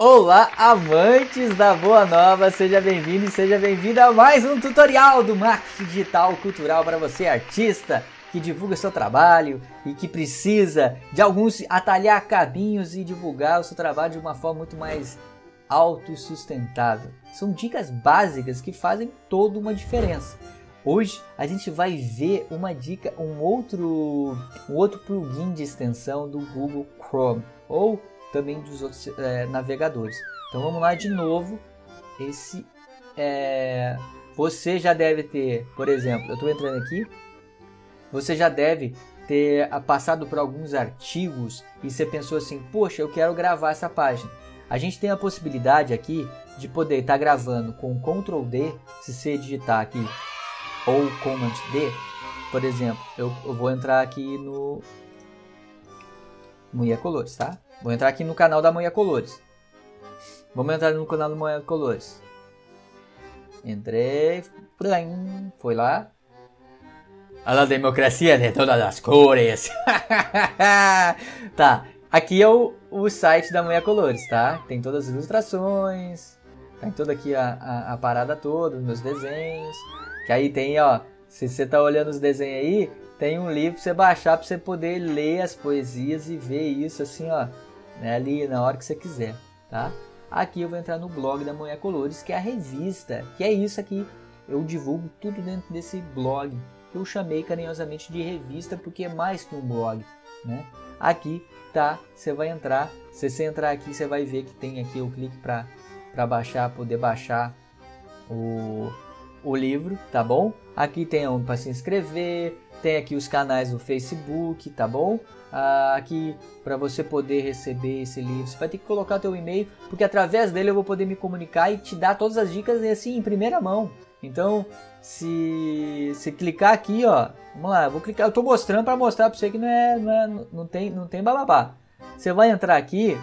Olá, amantes da Boa Nova, seja bem-vindo e seja bem-vinda a mais um tutorial do marketing digital cultural para você, artista que divulga seu trabalho e que precisa de alguns atalhar caminhos e divulgar o seu trabalho de uma forma muito mais autossustentável. São dicas básicas que fazem toda uma diferença. Hoje a gente vai ver uma dica, um outro, um outro plugin de extensão do Google Chrome ou também dos outros é, navegadores. Então vamos lá de novo. Esse é, você já deve ter, por exemplo, eu estou entrando aqui. Você já deve ter passado por alguns artigos e você pensou assim, poxa, eu quero gravar essa página. A gente tem a possibilidade aqui de poder estar tá gravando com Ctrl D, se você digitar aqui, ou Command D. Por exemplo, eu, eu vou entrar aqui no Mulher Colores, tá? Vou entrar aqui no canal da Manhã Colores. Vamos entrar no canal da Manhã Colores. Entrei. Foi lá. A democracia de todas as cores. tá. Aqui é o, o site da Manhã Colores, tá? Tem todas as ilustrações. Tem toda aqui a, a, a parada toda, meus desenhos. Que aí tem, ó. Se você tá olhando os desenhos aí, tem um livro pra você baixar pra você poder ler as poesias e ver isso assim, ó né, ali na hora que você quiser, tá? Aqui eu vou entrar no blog da Mulher Colores, que é a revista, que é isso aqui. Eu divulgo tudo dentro desse blog, que eu chamei carinhosamente de revista, porque é mais que um blog, né? Aqui tá, você vai entrar, se você entrar aqui, você vai ver que tem aqui o clique para baixar, poder baixar o, o livro, tá bom? Aqui tem onde para se inscrever, tem aqui os canais do Facebook, tá bom? Ah, aqui para você poder receber esse livro, você vai ter que colocar teu e-mail, porque através dele eu vou poder me comunicar e te dar todas as dicas assim em primeira mão. Então, se se clicar aqui, ó, vamos lá, eu vou clicar, eu tô mostrando para mostrar para você que não é, não é, não tem, não tem bababá. Você vai entrar aqui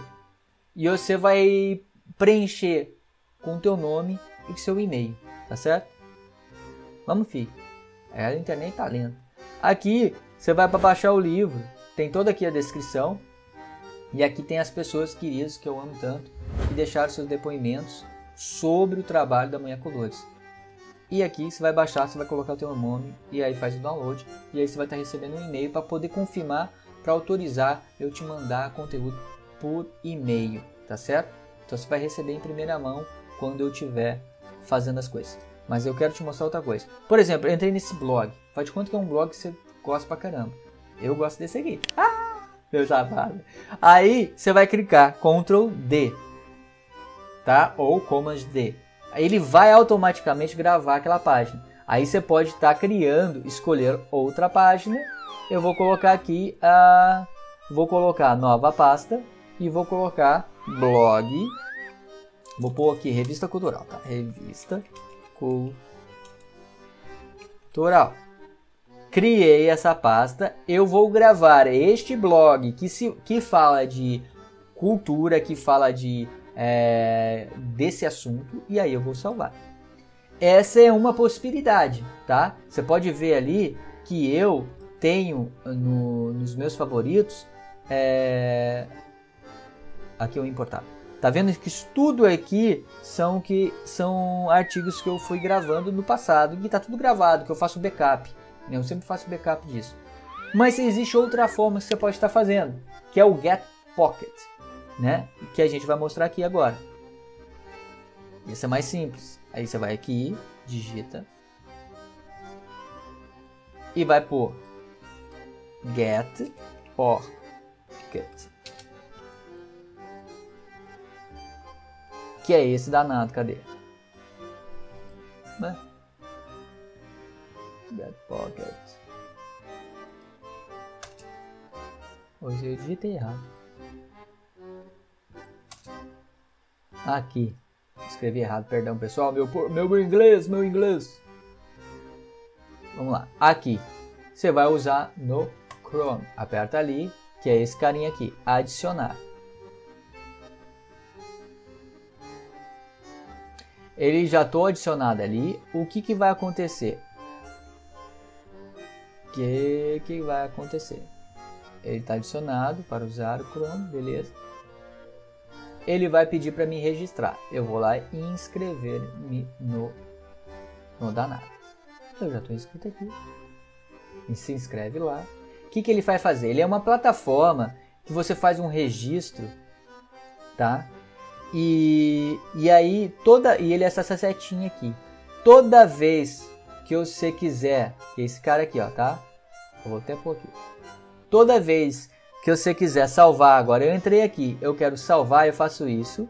e você vai preencher com o teu nome e seu e-mail, tá certo? Vamos, filho. É, a internet tá lenta. Aqui você vai para baixar o livro, tem toda aqui a descrição e aqui tem as pessoas queridas que eu amo tanto que deixaram seus depoimentos sobre o trabalho da Manhã Colores. E aqui você vai baixar, você vai colocar o teu nome e aí faz o download e aí você vai estar recebendo um e-mail para poder confirmar, para autorizar eu te mandar conteúdo por e-mail, tá certo? Então você vai receber em primeira mão quando eu estiver fazendo as coisas. Mas eu quero te mostrar outra coisa. Por exemplo, eu entrei nesse blog. Faz de conta que é um blog que você gosta pra caramba. Eu gosto desse aqui. Ah, meu safado. Aí você vai clicar Ctrl D, tá? Ou Command D. Ele vai automaticamente gravar aquela página. Aí você pode estar tá criando, escolher outra página. Eu vou colocar aqui a, vou colocar nova pasta e vou colocar blog. Vou pôr aqui revista cultural, tá? Revista cultural. Criei essa pasta, eu vou gravar este blog que, se, que fala de cultura, que fala de é, desse assunto e aí eu vou salvar. Essa é uma possibilidade, tá? Você pode ver ali que eu tenho no, nos meus favoritos é, aqui o importado. Tá vendo que isso tudo aqui são que são artigos que eu fui gravando no passado, que tá tudo gravado, que eu faço backup. Eu sempre faço backup disso. Mas existe outra forma que você pode estar fazendo, que é o Get Pocket, né? Que a gente vai mostrar aqui agora. Esse é mais simples. Aí você vai aqui, digita e vai por Get Pocket. Que é esse danado, cadê? Né? Get Pocket. Hoje eu digitei errado. Aqui. Escrevi errado, perdão pessoal. Meu, meu inglês, meu inglês. Vamos lá. Aqui. Você vai usar no Chrome. Aperta ali, que é esse carinha aqui. Adicionar. ele já estou adicionado ali. O que, que vai acontecer? Que, que vai acontecer? Ele está adicionado para usar o Chrome, beleza? ele vai pedir para me registrar. Eu vou lá e inscrever-me no, no danado. Eu já estou inscrito aqui. E se inscreve lá. O que, que ele vai fazer? Ele é uma plataforma que você faz um registro, tá? E, e aí toda e ele é essa setinha aqui. Toda vez que você quiser, esse cara aqui, ó, tá? Eu vou até pôr aqui. Toda vez que você quiser salvar, agora eu entrei aqui, eu quero salvar, eu faço isso.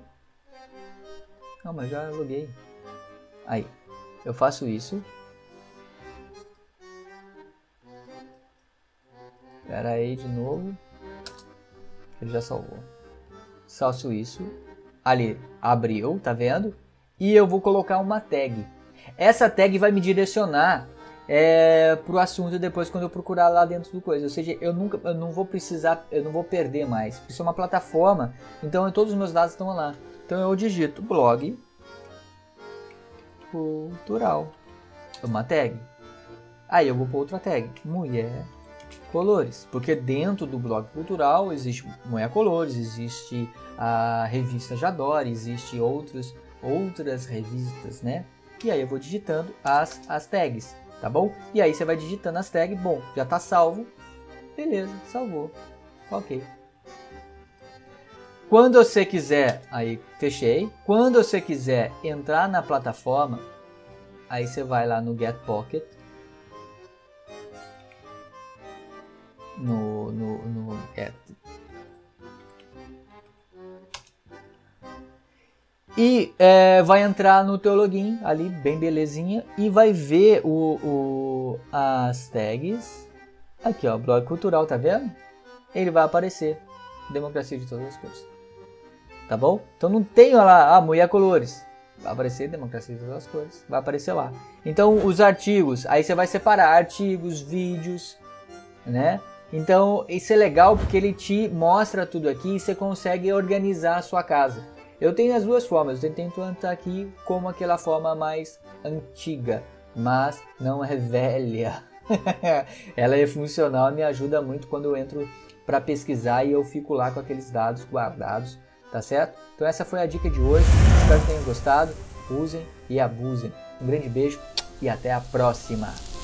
Não, mas já loguei. Aí, eu faço isso. Espera aí de novo. Ele já salvou. Salso isso. Ali, abriu, tá vendo? E eu vou colocar uma tag. Essa tag vai me direcionar é, pro assunto depois quando eu procurar lá dentro do coisa. Ou seja, eu nunca, eu não vou precisar, eu não vou perder mais. Isso é uma plataforma, então todos os meus dados estão lá. Então eu digito blog cultural, uma tag. Aí eu vou para outra tag, mulher colores, porque dentro do blog cultural existe mulher colores, existe a revista Jadore, existe outros outras revistas, né? E aí eu vou digitando as, as tags tá bom? E aí você vai digitando as tags, bom, já tá salvo, beleza, salvou, ok. Quando você quiser, aí fechei. Quando você quiser entrar na plataforma, aí você vai lá no Get Pocket, no, no, no E é, vai entrar no teu login ali, bem belezinha, e vai ver o, o, as tags. Aqui, ó, blog cultural, tá vendo? Ele vai aparecer. Democracia de todas as cores. Tá bom? Então não tem lá, ah, mulher colores. Vai aparecer democracia de todas as cores. Vai aparecer lá. Então os artigos, aí você vai separar artigos, vídeos, né? Então isso é legal porque ele te mostra tudo aqui e você consegue organizar a sua casa. Eu tenho as duas formas, eu tento entrar aqui como aquela forma mais antiga, mas não é velha. Ela é funcional me ajuda muito quando eu entro para pesquisar e eu fico lá com aqueles dados guardados, tá certo? Então essa foi a dica de hoje, espero que tenham gostado, usem e abusem. Um grande beijo e até a próxima!